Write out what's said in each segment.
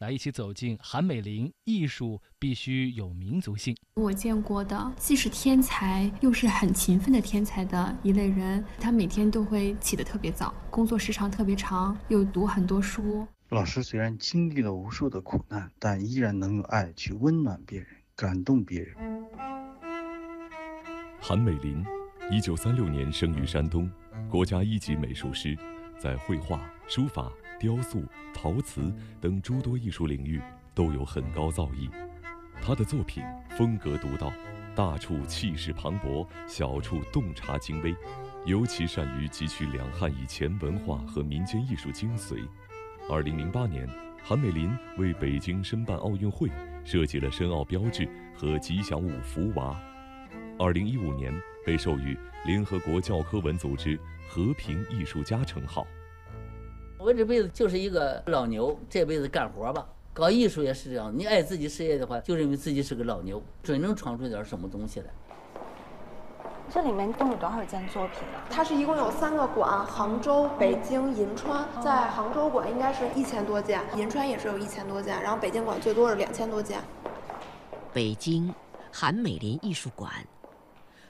来一起走进韩美林。艺术必须有民族性。我见过的既是天才又是很勤奋的天才的一类人，他每天都会起得特别早，工作时长特别长，又读很多书。老师虽然经历了无数的苦难，但依然能用爱去温暖别人，感动别人。韩美林，一九三六年生于山东，国家一级美术师，在绘画、书法、雕塑、陶瓷等诸多艺术领域都有很高造诣。他的作品风格独到，大处气势磅礴，小处洞察精微，尤其善于汲取两汉以前文化和民间艺术精髓。二零零八年，韩美林为北京申办奥运会设计了申奥标志和吉祥物福娃。二零一五年被授予联合国教科文组织和平艺术家称号。我这辈子就是一个老牛，这辈子干活吧。搞艺术也是这样，你爱自己事业的话，就认为自己是个老牛，准能闯出点什么东西来。这里面共有多少件作品啊？它是一共有三个馆，杭州、北京、银川。在杭州馆应该是一千多件，银川也是有一千多件，然后北京馆最多是两千多件。北京韩美林艺术馆，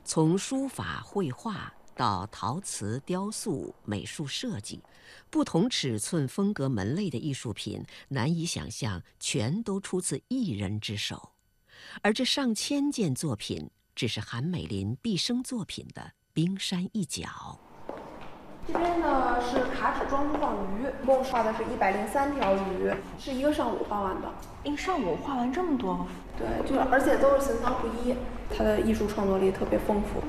从书法、绘画到陶瓷、雕塑、美术设计，不同尺寸、风格、门类的艺术品，难以想象全都出自一人之手，而这上千件作品。只是韩美林毕生作品的冰山一角。这边呢是卡纸装珠放鱼，一共画的是一百零三条鱼，是一个上午画完的。一上午画完这么多？对，就是而且都是形状不一，他的艺术创作力特别丰富。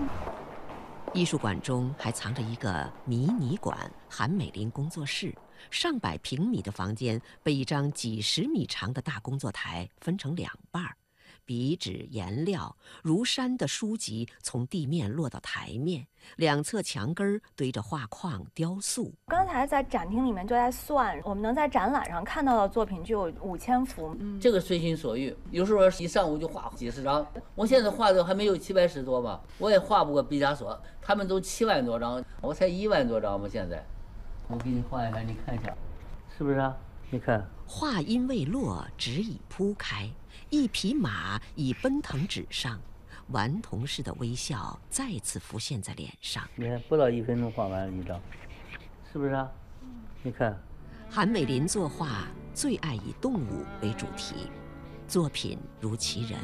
艺术馆中还藏着一个迷你馆——韩美林工作室，上百平米的房间被一张几十米长的大工作台分成两半儿。笔纸、颜料如山的书籍从地面落到台面，两侧墙根儿堆着画框、雕塑。刚才在展厅里面就在算，我们能在展览上看到的作品就有五千幅。嗯这个随心所欲，有时候一上午就画几十张。我现在画的还没有七百十多吧，我也画不过毕加索，他们都七万多张，我才一万多张吧。现在，我给你画一下，你看一下，是不是啊？你看，话音未落，纸已铺开。一匹马已奔腾纸上，顽童似的微笑再次浮现在脸上。你看，不到一分钟画完了一张，是不是啊？你看，韩美林作画最爱以动物为主题，作品如其人，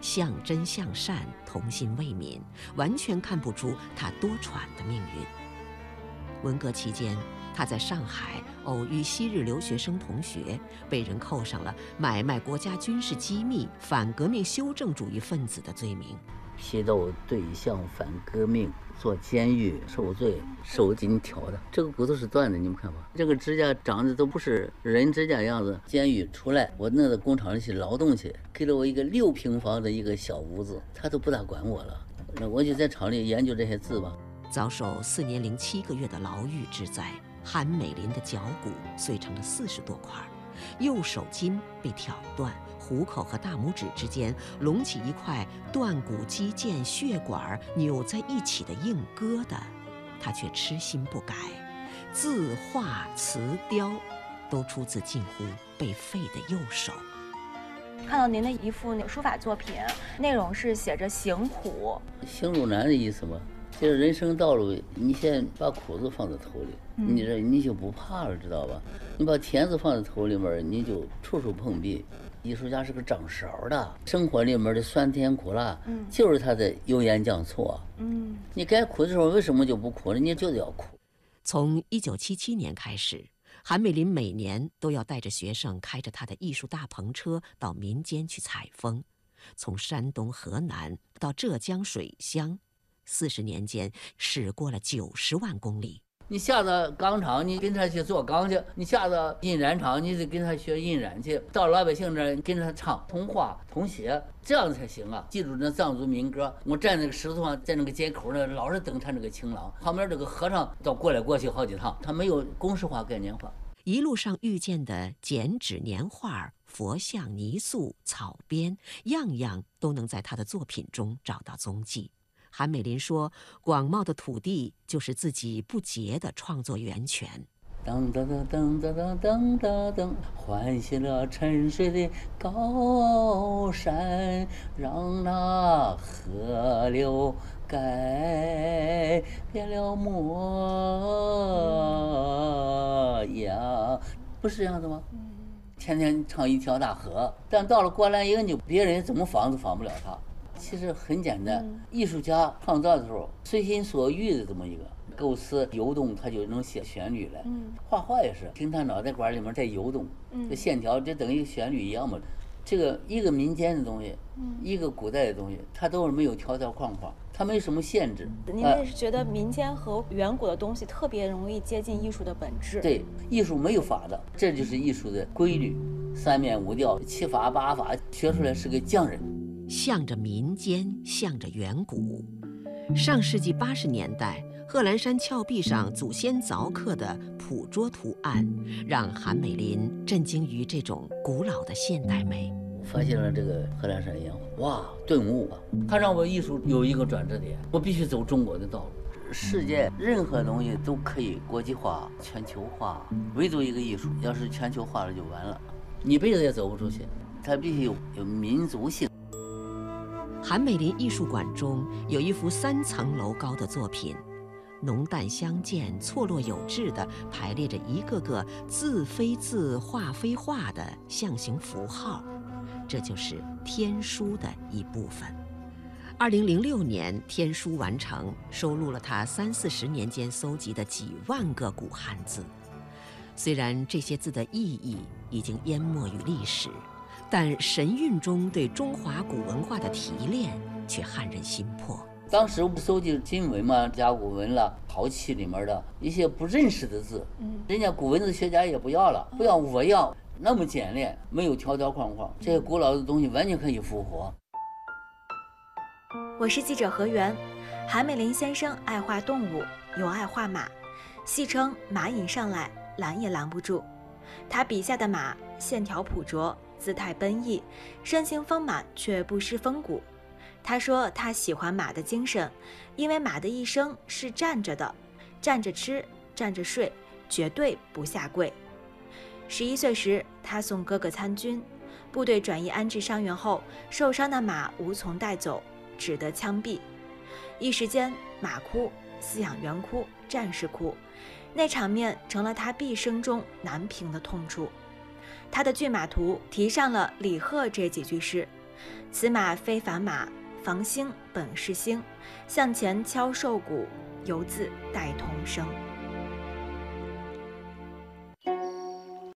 向真向善，童心未泯，完全看不出他多舛的命运。文革期间。他在上海偶遇昔日留学生同学，被人扣上了买卖国家军事机密、反革命修正主义分子的罪名。批斗对象反革命，坐监狱受罪，手紧挑的，这个骨头是断的，你们看吧。这个指甲长得都不是人指甲样子。监狱出来，我弄到工厂里去劳动去，给了我一个六平方的一个小屋子，他都不大管我了。那我就在厂里研究这些字吧。遭受四年零七个月的牢狱之灾。韩美林的脚骨碎成了四十多块，右手筋被挑断，虎口和大拇指之间隆起一块断骨肌腱血管扭在一起的硬疙瘩，他却痴心不改，字画瓷雕，都出自近乎被废的右手。看到您的一幅书法作品，内容是写着“行苦”，行路难的意思吗？就是人生道路，你先把苦字放在头里，你这你就不怕了，知道吧？你把甜字放在头里面，你就处处碰壁。艺术家是个掌勺的，生活里面的酸甜苦辣，嗯就是他的油盐酱醋。嗯，你该苦的时候为什么就不苦呢？你就得要苦。从一九七七年开始，韩美林每年都要带着学生开着他的艺术大篷车到民间去采风，从山东、河南到浙江水乡。四十年间，驶过了九十万公里。你下到钢厂，你跟他去做钢去；你下到印染厂，你得跟他学印染去。到老百姓那儿，跟着他唱童话、童写，这样才行啊！记住那藏族民歌。我站那个石头上，在那个街口那，老是等他那个情郎。旁边这个和尚倒过来过去好几趟，他没有公式化、概念化。一路上遇见的剪纸、年画、佛像、泥塑、草编，样样都能在他的作品中找到踪迹。韩美林说：“广袤的土地就是自己不竭的创作源泉。噔噔噔噔噔噔噔噔噔，唤醒了沉睡的高山，让那河流改变了模样。不是这样的吗？天天唱一条大河，但到了过兰英，就别人怎么仿都仿不了他。其实很简单，艺术家创造的时候随心所欲的这么一个构思游动，他就能写旋律来。画画也是，听他脑袋瓜里面在游动，这线条就等于旋律一样嘛。这个一个民间的东西，一个古代的东西，它都是没有条条框框，它没什么限制。您也是觉得民间和远古的东西特别容易接近艺术的本质？对，艺术没有法的，这就是艺术的规律，三面五调、七法八法，学出来是个匠人。向着民间，向着远古。上世纪八十年代，贺兰山峭壁上祖先凿刻的捕捉图案，让韩美林震惊于这种古老的现代美。发现了这个贺兰山烟火，哇，顿悟啊！它让我艺术有一个转折点，我必须走中国的道路。世界任何东西都可以国际化、全球化，唯独一个艺术，要是全球化了就完了，一辈子也走不出去。它必须有有民族性。韩美林艺术馆中有一幅三层楼高的作品，浓淡相间、错落有致地排列着一个个字非字、画非画的象形符号，这就是天书的一部分。二零零六年，天书完成，收录了他三四十年间搜集的几万个古汉字。虽然这些字的意义已经淹没于历史。但神韵中对中华古文化的提炼却撼人心魄。当时搜集金文嘛，甲骨文了，陶器里面的一些不认识的字，嗯，人家古文字学家也不要了，不要我要那么简练，没有条条框框，这些古老的东西完全可以复活。我是记者何源，韩美林先生爱画动物，又爱画马，戏称马瘾上来拦也拦不住。他笔下的马线条朴拙。姿态奔逸，身形丰满却不失风骨。他说他喜欢马的精神，因为马的一生是站着的，站着吃，站着睡，绝对不下跪。十一岁时，他送哥哥参军，部队转移安置伤员后，受伤的马无从带走，只得枪毙。一时间，马哭、饲养员哭、战士哭，那场面成了他毕生中难平的痛处。他的骏马图提上了李贺这几句诗：“此马非凡马，房星本是星，向前敲瘦骨，犹自带铜声。”